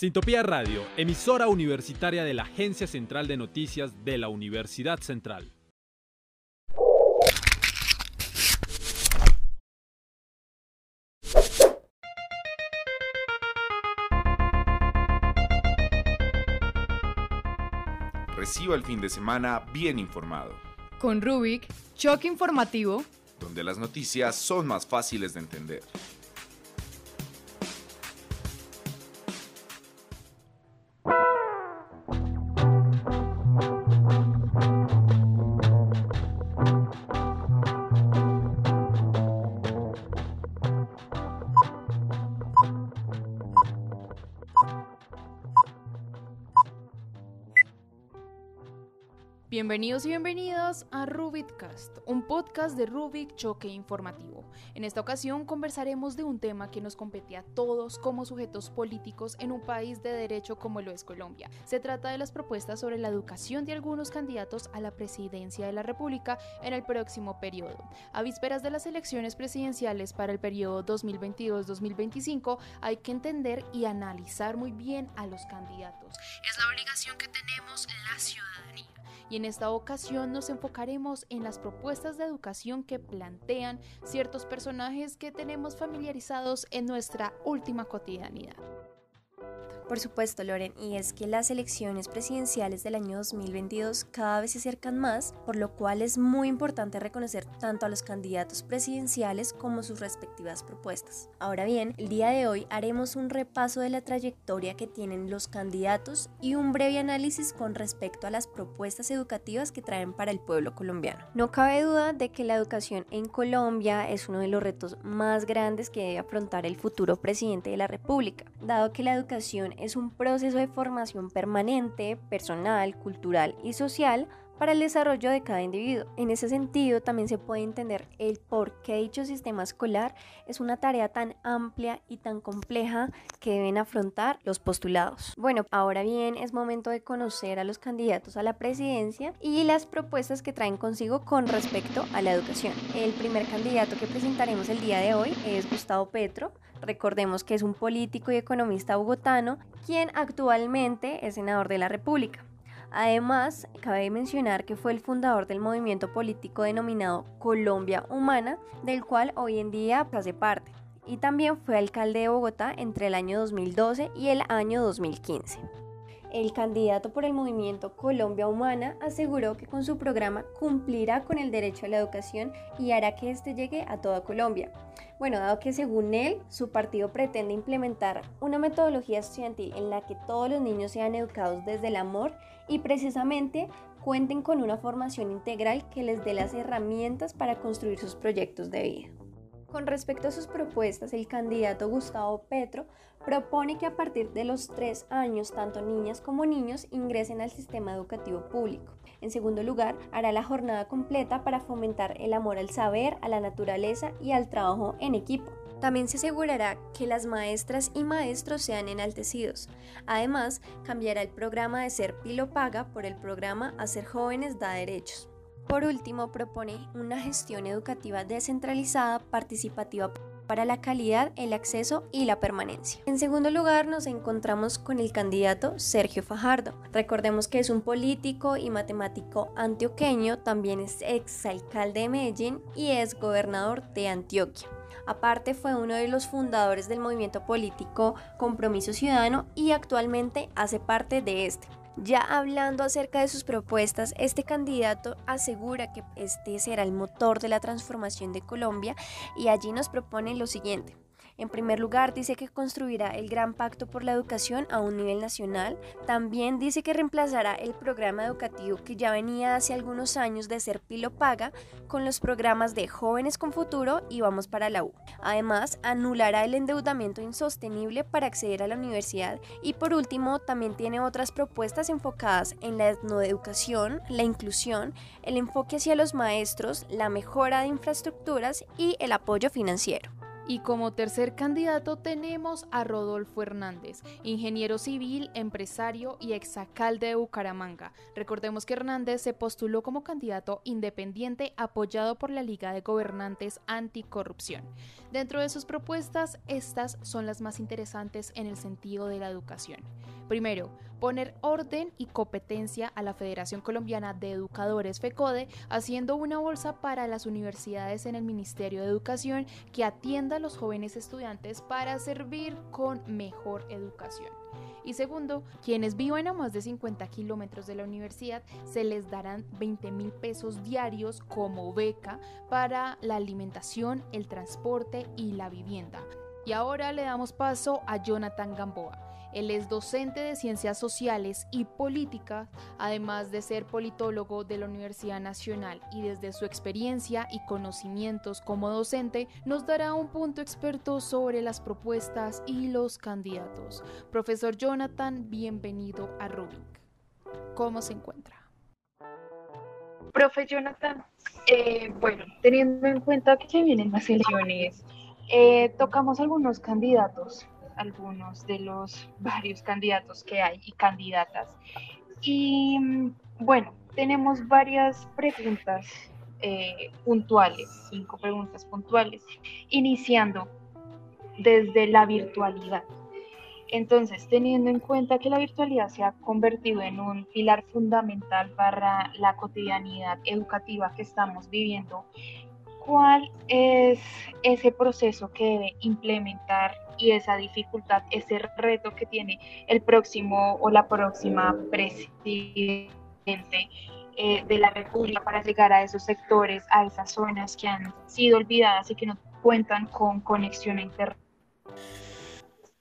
Sintopía Radio, emisora universitaria de la Agencia Central de Noticias de la Universidad Central. Reciba el fin de semana bien informado. Con Rubik, choque informativo, donde las noticias son más fáciles de entender. Bienvenidos y bienvenidas a Rubikcast, un podcast de Rubik Choque Informativo. En esta ocasión conversaremos de un tema que nos compete a todos como sujetos políticos en un país de derecho como lo es Colombia. Se trata de las propuestas sobre la educación de algunos candidatos a la presidencia de la República en el próximo periodo. A vísperas de las elecciones presidenciales para el periodo 2022-2025 hay que entender y analizar muy bien a los candidatos. Es la obligación que tenemos la ciudadanía y en esta ocasión nos enfocaremos en las propuestas de educación que plantean ciertos personajes que tenemos familiarizados en nuestra última cotidianidad. Por supuesto, Loren, y es que las elecciones presidenciales del año 2022 cada vez se acercan más, por lo cual es muy importante reconocer tanto a los candidatos presidenciales como sus respectivas propuestas. Ahora bien, el día de hoy haremos un repaso de la trayectoria que tienen los candidatos y un breve análisis con respecto a las propuestas educativas que traen para el pueblo colombiano. No cabe duda de que la educación en Colombia es uno de los retos más grandes que debe afrontar el futuro presidente de la República, dado que la educación es un proceso de formación permanente, personal, cultural y social para el desarrollo de cada individuo. En ese sentido, también se puede entender el por qué dicho sistema escolar es una tarea tan amplia y tan compleja que deben afrontar los postulados. Bueno, ahora bien, es momento de conocer a los candidatos a la presidencia y las propuestas que traen consigo con respecto a la educación. El primer candidato que presentaremos el día de hoy es Gustavo Petro. Recordemos que es un político y economista bogotano, quien actualmente es senador de la República. Además, cabe mencionar que fue el fundador del movimiento político denominado Colombia Humana, del cual hoy en día hace parte, y también fue alcalde de Bogotá entre el año 2012 y el año 2015. El candidato por el movimiento Colombia Humana aseguró que con su programa cumplirá con el derecho a la educación y hará que éste llegue a toda Colombia. Bueno, dado que según él, su partido pretende implementar una metodología estudiantil en la que todos los niños sean educados desde el amor y precisamente cuenten con una formación integral que les dé las herramientas para construir sus proyectos de vida. Con respecto a sus propuestas, el candidato Gustavo Petro propone que a partir de los tres años tanto niñas como niños ingresen al sistema educativo público. En segundo lugar, hará la jornada completa para fomentar el amor al saber, a la naturaleza y al trabajo en equipo. También se asegurará que las maestras y maestros sean enaltecidos. Además, cambiará el programa de Ser Pilo Paga por el programa Hacer Jóvenes da Derechos. Por último, propone una gestión educativa descentralizada, participativa para la calidad, el acceso y la permanencia. En segundo lugar, nos encontramos con el candidato Sergio Fajardo. Recordemos que es un político y matemático antioqueño, también es exalcalde de Medellín y es gobernador de Antioquia. Aparte fue uno de los fundadores del movimiento político Compromiso Ciudadano y actualmente hace parte de este. Ya hablando acerca de sus propuestas, este candidato asegura que este será el motor de la transformación de Colombia y allí nos propone lo siguiente. En primer lugar, dice que construirá el Gran Pacto por la Educación a un nivel nacional. También dice que reemplazará el programa educativo que ya venía hace algunos años de ser Pilo Paga con los programas de Jóvenes con Futuro y Vamos para la U. Además, anulará el endeudamiento insostenible para acceder a la universidad y por último, también tiene otras propuestas enfocadas en la etnoeducación, la inclusión, el enfoque hacia los maestros, la mejora de infraestructuras y el apoyo financiero. Y como tercer candidato tenemos a Rodolfo Hernández, ingeniero civil, empresario y exacalde de Bucaramanga. Recordemos que Hernández se postuló como candidato independiente apoyado por la Liga de Gobernantes Anticorrupción. Dentro de sus propuestas, estas son las más interesantes en el sentido de la educación. Primero, poner orden y competencia a la Federación Colombiana de Educadores FECODE, haciendo una bolsa para las universidades en el Ministerio de Educación que atienda a los jóvenes estudiantes para servir con mejor educación. Y segundo, quienes vivan a más de 50 kilómetros de la universidad se les darán 20 mil pesos diarios como beca para la alimentación, el transporte y la vivienda. Y ahora le damos paso a Jonathan Gamboa él es docente de Ciencias Sociales y Políticas, además de ser politólogo de la Universidad Nacional y desde su experiencia y conocimientos como docente nos dará un punto experto sobre las propuestas y los candidatos. Profesor Jonathan, bienvenido a Rubik. ¿Cómo se encuentra? Profe Jonathan, eh, bueno, teniendo en cuenta que se vienen las elecciones, eh, tocamos algunos candidatos algunos de los varios candidatos que hay y candidatas. Y mm, bueno, tenemos varias preguntas eh, puntuales, cinco preguntas puntuales, iniciando desde la virtualidad. Entonces, teniendo en cuenta que la virtualidad se ha convertido en un pilar fundamental para la cotidianidad educativa que estamos viviendo, ¿cuál es ese proceso que debe implementar y esa dificultad, ese reto que tiene el próximo o la próxima presidente eh, de la República para llegar a esos sectores, a esas zonas que han sido olvidadas y que no cuentan con conexión a Internet.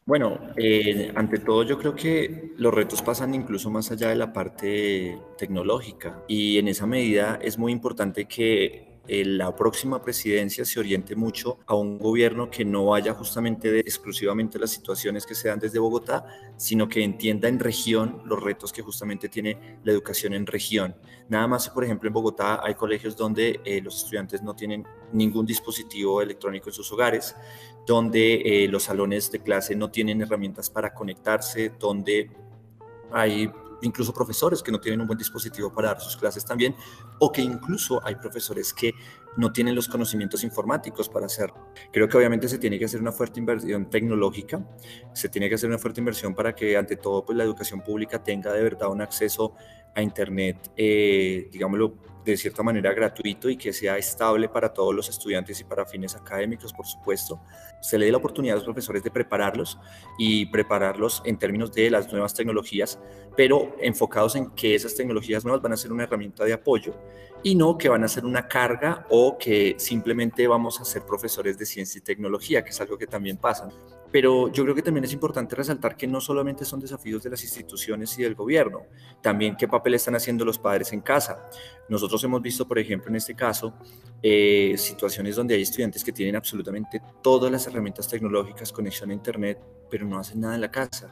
Bueno, eh, ante todo yo creo que los retos pasan incluso más allá de la parte tecnológica y en esa medida es muy importante que la próxima presidencia se oriente mucho a un gobierno que no vaya justamente de, exclusivamente las situaciones que se dan desde Bogotá, sino que entienda en región los retos que justamente tiene la educación en región. Nada más, por ejemplo, en Bogotá hay colegios donde eh, los estudiantes no tienen ningún dispositivo electrónico en sus hogares, donde eh, los salones de clase no tienen herramientas para conectarse, donde hay incluso profesores que no tienen un buen dispositivo para dar sus clases también, o que incluso hay profesores que no tienen los conocimientos informáticos para hacerlo. Creo que obviamente se tiene que hacer una fuerte inversión tecnológica, se tiene que hacer una fuerte inversión para que ante todo pues, la educación pública tenga de verdad un acceso a Internet, eh, digámoslo, de cierta manera gratuito y que sea estable para todos los estudiantes y para fines académicos, por supuesto. Se le dé la oportunidad a los profesores de prepararlos y prepararlos en términos de las nuevas tecnologías, pero enfocados en que esas tecnologías nuevas van a ser una herramienta de apoyo y no que van a ser una carga o que simplemente vamos a ser profesores de ciencia y tecnología, que es algo que también pasa. Pero yo creo que también es importante resaltar que no solamente son desafíos de las instituciones y del gobierno, también qué papel están haciendo los padres en casa. Nosotros hemos visto, por ejemplo, en este caso, eh, situaciones donde hay estudiantes que tienen absolutamente todas las herramientas tecnológicas, conexión a Internet, pero no hacen nada en la casa.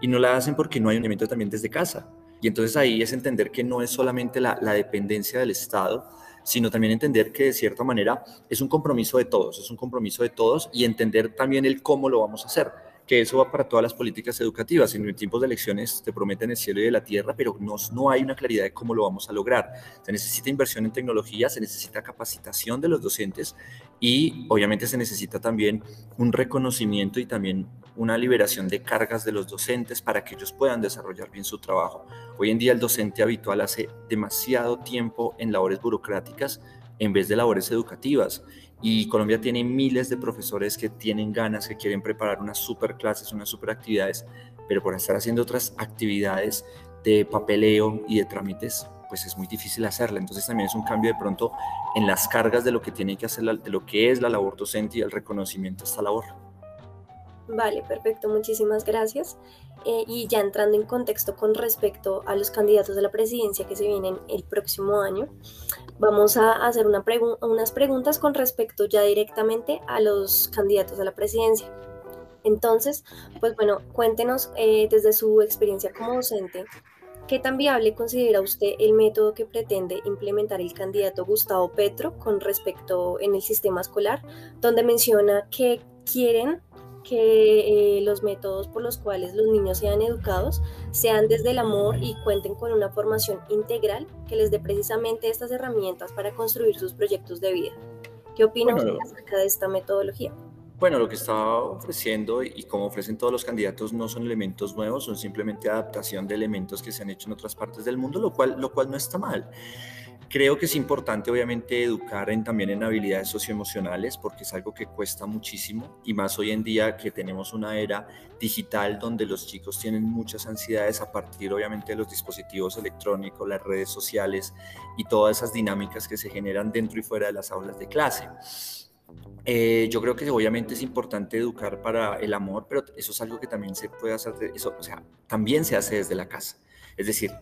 Y no la hacen porque no hay un elemento también desde casa. Y entonces ahí es entender que no es solamente la, dependencia del Estado, sino también entender que de cierta manera es un compromiso de todos, es un compromiso de todos y entender también el cómo lo vamos a hacer que eso va para todas las políticas educativas. En tiempos de elecciones te prometen el cielo y la tierra, pero no, no hay una claridad de cómo lo vamos a lograr. Se necesita inversión en tecnología, se necesita capacitación de los docentes y obviamente se necesita también un reconocimiento y también una liberación de cargas de los docentes para que ellos puedan desarrollar bien su trabajo. Hoy en día el docente habitual hace demasiado tiempo en labores burocráticas en vez de labores educativas y Colombia tiene miles de profesores que tienen ganas, que quieren preparar unas super clases, unas super actividades, pero por estar haciendo otras actividades de papeleo y de trámites, pues es muy difícil hacerla. Entonces también es un cambio de pronto en las cargas de lo que tiene que hacer, de lo que es la labor docente y el reconocimiento a esta labor. Vale, perfecto, muchísimas gracias. Eh, y ya entrando en contexto con respecto a los candidatos de la presidencia que se vienen el próximo año, vamos a hacer una unas preguntas con respecto ya directamente a los candidatos a la presidencia. Entonces, pues bueno, cuéntenos eh, desde su experiencia como docente, ¿qué tan viable considera usted el método que pretende implementar el candidato Gustavo Petro con respecto en el sistema escolar, donde menciona que quieren que eh, los métodos por los cuales los niños sean educados sean desde el amor y cuenten con una formación integral que les dé precisamente estas herramientas para construir sus proyectos de vida. ¿Qué opinan acerca de esta metodología? Bueno, lo que está ofreciendo y como ofrecen todos los candidatos no son elementos nuevos, son simplemente adaptación de elementos que se han hecho en otras partes del mundo, lo cual, lo cual no está mal. Creo que es importante, obviamente, educar en, también en habilidades socioemocionales, porque es algo que cuesta muchísimo, y más hoy en día que tenemos una era digital donde los chicos tienen muchas ansiedades a partir, obviamente, de los dispositivos electrónicos, las redes sociales y todas esas dinámicas que se generan dentro y fuera de las aulas de clase. Eh, yo creo que obviamente es importante educar para el amor, pero eso es algo que también se puede hacer, eso, o sea, también se hace desde la casa. Es decir,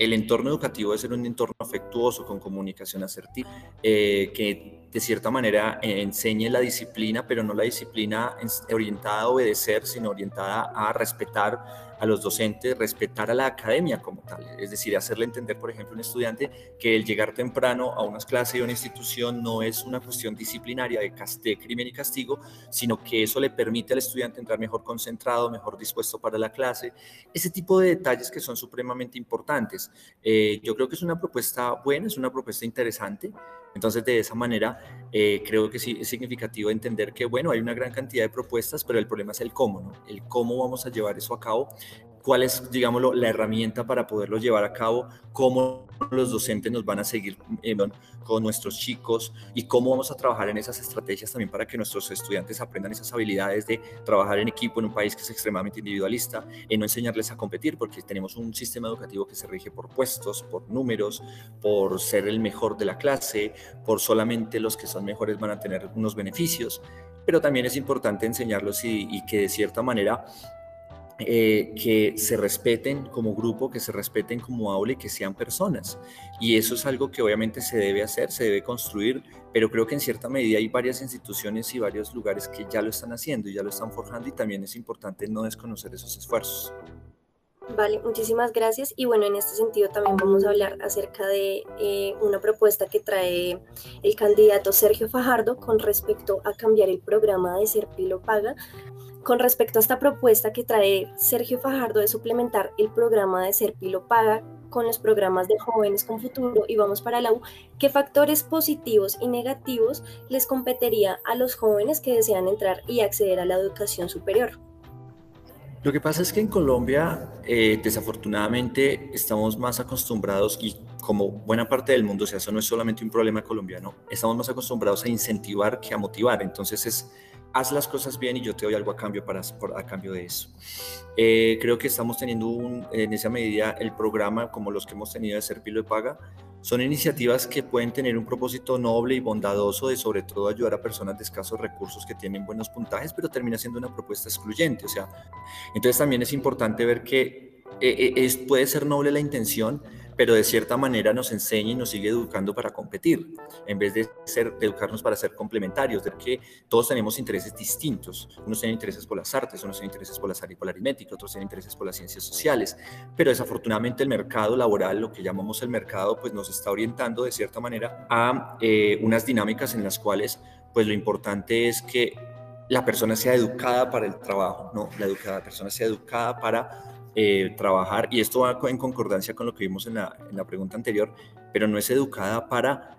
el entorno educativo debe ser un entorno afectuoso, con comunicación asertiva, eh, que de cierta manera eh, enseñe la disciplina, pero no la disciplina orientada a obedecer, sino orientada a respetar a los docentes, respetar a la academia como tal, es decir, hacerle entender, por ejemplo, a un estudiante que el llegar temprano a unas clases y a una institución no es una cuestión disciplinaria de, de crimen y castigo, sino que eso le permite al estudiante entrar mejor concentrado, mejor dispuesto para la clase, ese tipo de detalles que son supremamente importantes. Eh, yo creo que es una propuesta buena, es una propuesta interesante. Entonces, de esa manera, eh, creo que sí es significativo entender que, bueno, hay una gran cantidad de propuestas, pero el problema es el cómo, ¿no? El cómo vamos a llevar eso a cabo cuál es, digámoslo, la herramienta para poderlo llevar a cabo, cómo los docentes nos van a seguir eh, con nuestros chicos y cómo vamos a trabajar en esas estrategias también para que nuestros estudiantes aprendan esas habilidades de trabajar en equipo en un país que es extremadamente individualista, en no enseñarles a competir, porque tenemos un sistema educativo que se rige por puestos, por números, por ser el mejor de la clase, por solamente los que son mejores van a tener unos beneficios, pero también es importante enseñarlos y, y que de cierta manera eh, que se respeten como grupo, que se respeten como aula y que sean personas. Y eso es algo que obviamente se debe hacer, se debe construir, pero creo que en cierta medida hay varias instituciones y varios lugares que ya lo están haciendo y ya lo están forjando y también es importante no desconocer esos esfuerzos. Vale, muchísimas gracias. Y bueno, en este sentido también vamos a hablar acerca de eh, una propuesta que trae el candidato Sergio Fajardo con respecto a cambiar el programa de Serpilo Paga con respecto a esta propuesta que trae Sergio Fajardo de suplementar el programa de Serpilo Paga con los programas de jóvenes con futuro y vamos para la U, ¿qué factores positivos y negativos les competiría a los jóvenes que desean entrar y acceder a la educación superior? Lo que pasa es que en Colombia, eh, desafortunadamente, estamos más acostumbrados y como buena parte del mundo, o sea, eso no es solamente un problema colombiano, estamos más acostumbrados a incentivar que a motivar. Entonces es haz las cosas bien y yo te doy algo a cambio, para, a cambio de eso. Eh, creo que estamos teniendo un, en esa medida el programa como los que hemos tenido de Serpilo de Paga. Son iniciativas que pueden tener un propósito noble y bondadoso de sobre todo ayudar a personas de escasos recursos que tienen buenos puntajes, pero termina siendo una propuesta excluyente. O sea, entonces también es importante ver que eh, eh, es, puede ser noble la intención, pero de cierta manera nos enseña y nos sigue educando para competir, en vez de, ser, educarnos para ser complementarios, de que todos tenemos intereses distintos. Unos tienen intereses por las artes, unos tienen intereses por la, por la aritmética, otros tienen intereses por las ciencias sociales, pero desafortunadamente el mercado laboral, lo que llamamos el mercado, pues nos está orientando de cierta manera a eh, unas dinámicas en las cuales pues lo importante es que la persona sea educada para el trabajo, no, la, educada, la persona sea educada para eh, trabajar, y esto va en concordancia con lo que vimos en la, en la pregunta anterior, pero no es educada para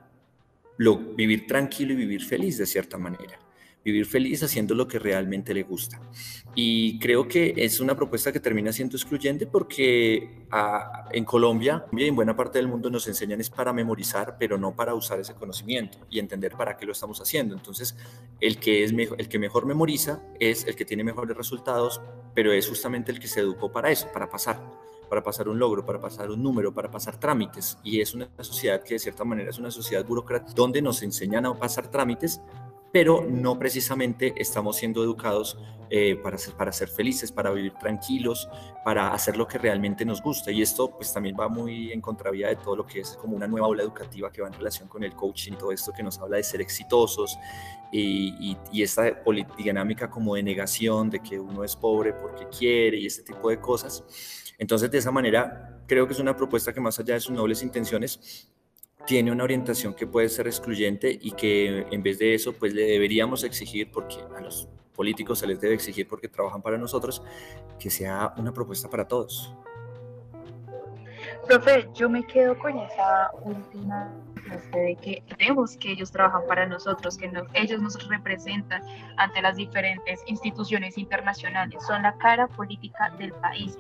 lo, vivir tranquilo y vivir feliz de cierta manera vivir feliz haciendo lo que realmente le gusta. Y creo que es una propuesta que termina siendo excluyente porque ah, en Colombia y en buena parte del mundo nos enseñan es para memorizar, pero no para usar ese conocimiento y entender para qué lo estamos haciendo. Entonces, el que, es el que mejor memoriza es el que tiene mejores resultados, pero es justamente el que se educó para eso, para pasar para pasar un logro, para pasar un número, para pasar trámites. Y es una sociedad que de cierta manera es una sociedad burócrata donde nos enseñan a pasar trámites pero no precisamente estamos siendo educados eh, para, ser, para ser felices, para vivir tranquilos, para hacer lo que realmente nos gusta. Y esto pues también va muy en contravía de todo lo que es como una nueva aula educativa que va en relación con el coaching, todo esto que nos habla de ser exitosos y, y, esta dinámica como de negación, de que uno es pobre porque quiere y este tipo de cosas. Entonces de esa manera creo que es una propuesta que más allá de sus nobles intenciones, tiene una orientación que puede ser excluyente y que en vez de eso pues le deberíamos exigir porque a los políticos se les debe exigir porque trabajan para nosotros, que sea una propuesta para todos. Profe, yo me quedo con esa última de que creemos que ellos trabajan para nosotros, que ellos nos representan ante las diferentes instituciones internacionales, son la cara política del país.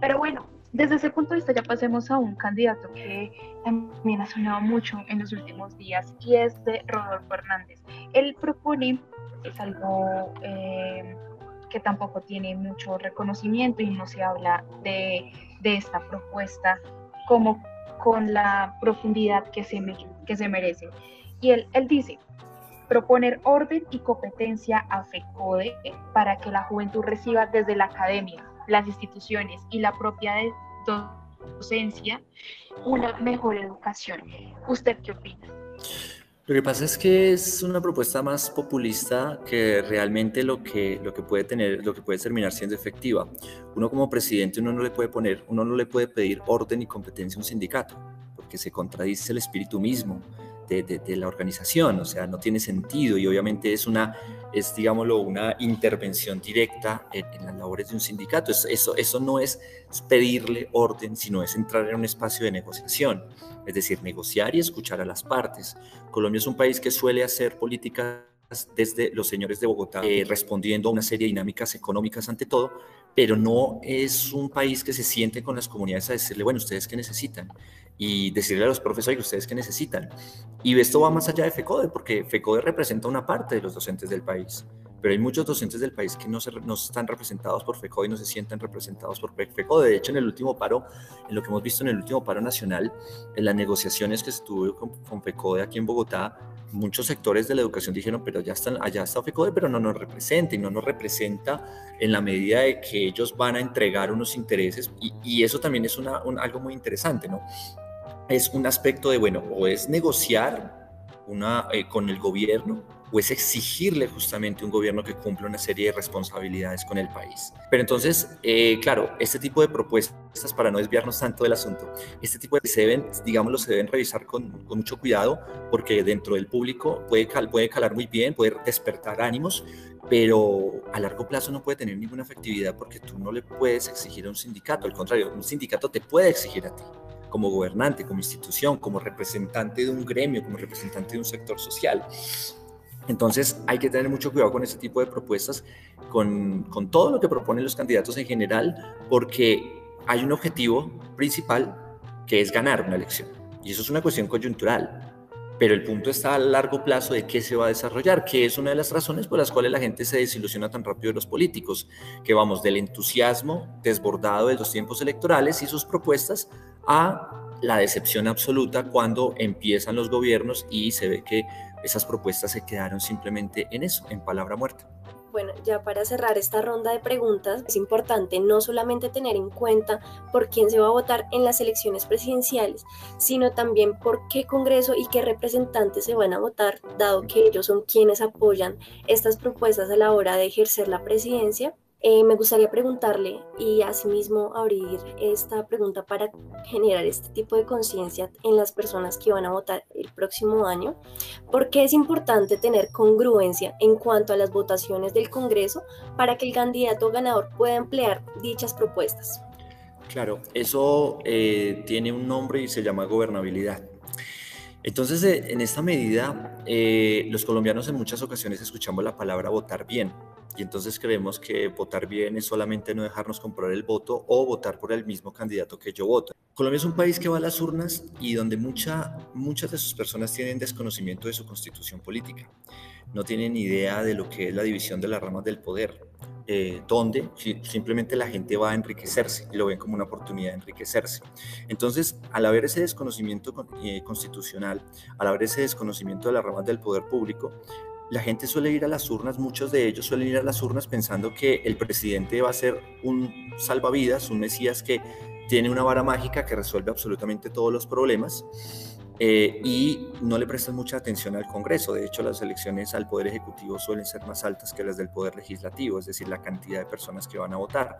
Pero bueno, desde ese punto de vista ya pasemos a un candidato que también ha sonado mucho en los últimos días y es de Rodolfo Hernández. Él propone, es algo eh, que tampoco tiene mucho reconocimiento y no se habla de, de esta propuesta como con la profundidad que se, que se merece. Y él, él dice, proponer orden y competencia a FECODE para que la juventud reciba desde la academia, las instituciones y la propia docencia una mejor educación. ¿Usted qué opina? Lo que pasa es que es una propuesta más populista que realmente lo que, lo que puede tener, lo que puede terminar siendo efectiva. Uno como presidente, uno no le puede poner, uno no le puede pedir orden y competencia a un sindicato, porque se contradice el espíritu mismo de, la organización, o sea, no tiene sentido y obviamente es una, es digámoslo, una intervención directa en, las labores de un sindicato. Eso, eso, eso no es pedirle orden, sino es entrar en un espacio de negociación, es decir, negociar y escuchar a las partes. Colombia es un país que suele hacer políticas desde los señores de Bogotá, eh, respondiendo a una serie de dinámicas económicas ante todo, pero no es un país que se siente con las comunidades a decirle, bueno, ustedes qué necesitan y decirle a los profesores, ustedes qué necesitan. Y esto va más allá de FECODE, porque FECODE representa una parte de los docentes del país, pero hay muchos docentes del país que no, se, no están representados por FECODE y no se sienten representados por FECODE. De hecho, en el último paro, en lo que hemos visto en el último paro nacional, en las negociaciones que estuvo con, con FECODE aquí en Bogotá, muchos sectores de la educación dijeron, pero ya están, allá está FECODE, pero no nos representa y no nos representa en la medida de que ellos van a entregar unos intereses y, y eso también es una, algo muy interesante, ¿no? Es un aspecto de, bueno, o es negociar una, eh, con el gobierno o es exigirle justamente un gobierno que cumpla una serie de responsabilidades con el país. Pero entonces, eh, claro, este tipo de propuestas, para no desviarnos tanto del asunto, este tipo de se deben, digámoslo, se deben revisar con, con mucho cuidado porque dentro del público puede, puede calar muy bien, puede despertar ánimos, pero a largo plazo no puede tener ninguna efectividad porque tú no le puedes exigir a un sindicato, al contrario, un sindicato te puede exigir a ti como gobernante, como institución, como representante de un gremio, como representante de un sector social. Entonces hay que tener mucho cuidado con este tipo de propuestas, con, con todo lo que proponen los candidatos en general, porque hay un objetivo principal que es ganar una elección. Y eso es una cuestión coyuntural. Pero el punto está a largo plazo de qué se va a desarrollar, que es una de las razones por las cuales la gente se desilusiona tan rápido de los políticos, que vamos del entusiasmo desbordado de los tiempos electorales y sus propuestas a la decepción absoluta cuando empiezan los gobiernos y se ve que esas propuestas se quedaron simplemente en eso, en palabra muerta. Bueno, ya para cerrar esta ronda de preguntas, es importante no solamente tener en cuenta por quién se va a votar en las elecciones presidenciales, sino también por qué Congreso y qué representantes se van a votar, dado que ellos son quienes apoyan estas propuestas a la hora de ejercer la presidencia eh, me gustaría preguntarle y asimismo abrir esta pregunta para generar este tipo de conciencia en las personas que van a votar el próximo año, ¿por qué es importante tener congruencia en cuanto a las votaciones del Congreso para que el candidato ganador pueda emplear dichas propuestas? Claro, eso eh, tiene un nombre y se llama gobernabilidad. Entonces, eh, en esta medida, los colombianos en muchas ocasiones escuchamos la palabra votar bien y entonces creemos que votar bien es solamente no dejarnos comprar el voto o votar por el mismo candidato que yo voto. Colombia es un país que va a las urnas y donde mucha, muchas de sus personas tienen desconocimiento de su constitución política. No tienen idea de lo que es la división de las ramas del poder, eh, donde simplemente la gente va a enriquecerse y lo ven como una oportunidad de enriquecerse. Entonces, al haber ese desconocimiento eh, constitucional, al haber ese desconocimiento de las ramas del poder público, la gente suele ir a las urnas, muchos de ellos suelen ir a las urnas pensando que el presidente va a ser un salvavidas, un mesías que tiene una vara mágica que resuelve absolutamente todos los problemas eh, y no le prestan mucha atención al Congreso. De hecho, las elecciones al Poder Ejecutivo suelen ser más altas que las del Poder Legislativo, es decir, la cantidad de personas que van a votar.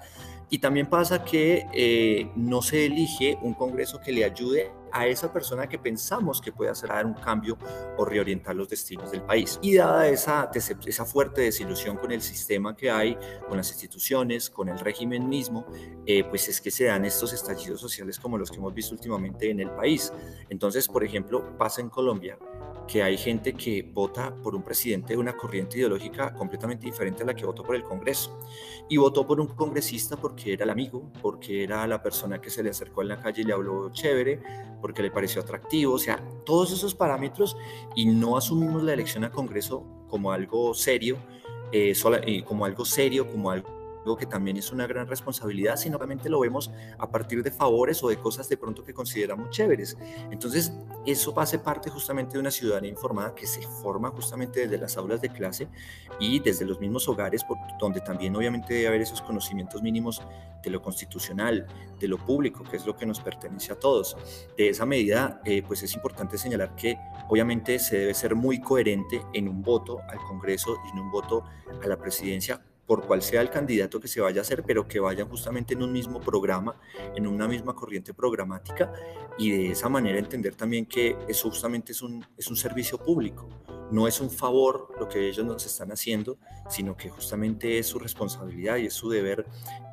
Y también pasa que eh, no se elige un Congreso que le ayude a esa persona que pensamos que puede hacer un cambio o reorientar los destinos del país. Y dada esa, esa fuerte desilusión con el sistema que hay, con las instituciones, con el régimen mismo, eh, pues es que se dan estos estallidos sociales como los que hemos visto últimamente en el país. Entonces, por ejemplo, pasa en Colombia que hay gente que vota por un presidente de una corriente ideológica completamente diferente a la que votó por el Congreso. Y votó por un congresista porque era el amigo, porque era la persona que se le acercó en la calle y le habló chévere, porque le pareció atractivo, o sea, todos esos parámetros y no asumimos la elección a Congreso como algo serio, eh, eh como algo serio, como algo que también es una gran responsabilidad, sino realmente lo vemos a partir de favores o de cosas de pronto que consideramos chéveres. Entonces, eso hace parte justamente de una ciudadanía informada que se forma justamente desde las aulas de clase y desde los mismos hogares, por, donde también obviamente debe haber esos conocimientos mínimos de lo constitucional, de lo público, que es lo que nos pertenece a todos. De esa medida, eh, pues es importante señalar que obviamente se debe ser muy coherente en un voto al Congreso y en un voto a la presidencia por cual sea el candidato que se vaya a hacer, pero que vayan justamente en un mismo programa, en una misma corriente programática y de esa manera entender también que eso justamente es un, es un servicio público, no es un favor lo que ellos nos están haciendo, sino que justamente es su responsabilidad y es su deber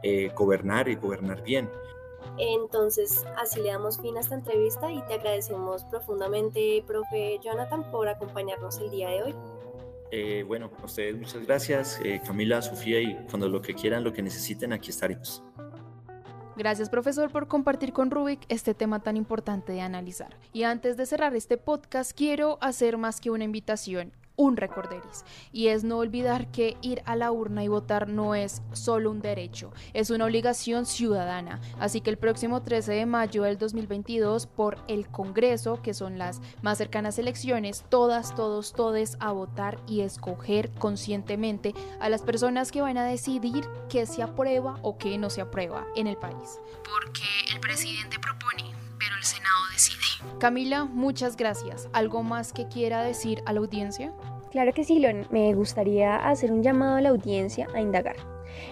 eh, gobernar y gobernar bien. Entonces, así le damos fin a esta entrevista y te agradecemos profundamente, profe Jonathan, por acompañarnos el día de hoy. Eh, bueno, a ustedes muchas gracias, eh, Camila, Sofía, y cuando lo que quieran, lo que necesiten, aquí estaremos. Gracias profesor por compartir con Rubik este tema tan importante de analizar. Y antes de cerrar este podcast, quiero hacer más que una invitación un recorderis. Y es no olvidar que ir a la urna y votar no es solo un derecho, es una obligación ciudadana. Así que el próximo 13 de mayo del 2022, por el Congreso, que son las más cercanas elecciones, todas, todos, todes a votar y escoger conscientemente a las personas que van a decidir qué se aprueba o qué no se aprueba en el país. Porque el presidente propone, pero el Senado decide. Camila, muchas gracias. ¿Algo más que quiera decir a la audiencia? Claro que sí, Me gustaría hacer un llamado a la audiencia a indagar.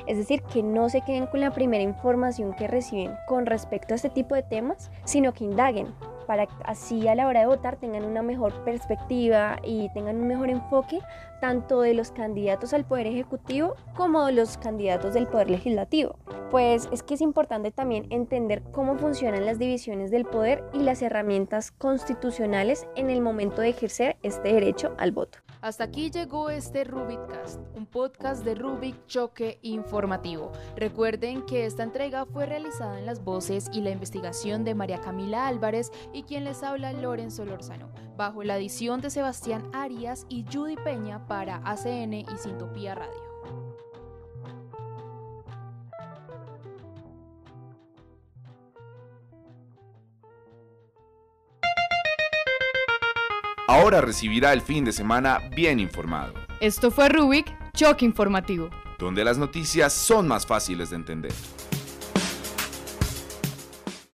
Es decir, que no se queden con la primera información que reciben con respecto a este tipo de temas, sino que indaguen para así a la hora de votar tengan una mejor perspectiva y tengan un mejor enfoque tanto de los candidatos al Poder Ejecutivo como de los candidatos del Poder Legislativo. Pues es que es importante también entender cómo funcionan las divisiones del poder y las herramientas constitucionales en el momento de ejercer este derecho al voto. Hasta aquí llegó este Rubikcast, un podcast de Rubik Choque Informativo. Recuerden que esta entrega fue realizada en las voces y la investigación de María Camila Álvarez y quien les habla Lorenzo Lorzano, bajo la edición de Sebastián Arias y Judy Peña para ACN y Sintopía Radio. Ahora recibirá el fin de semana bien informado. Esto fue Rubik, Choque Informativo. Donde las noticias son más fáciles de entender.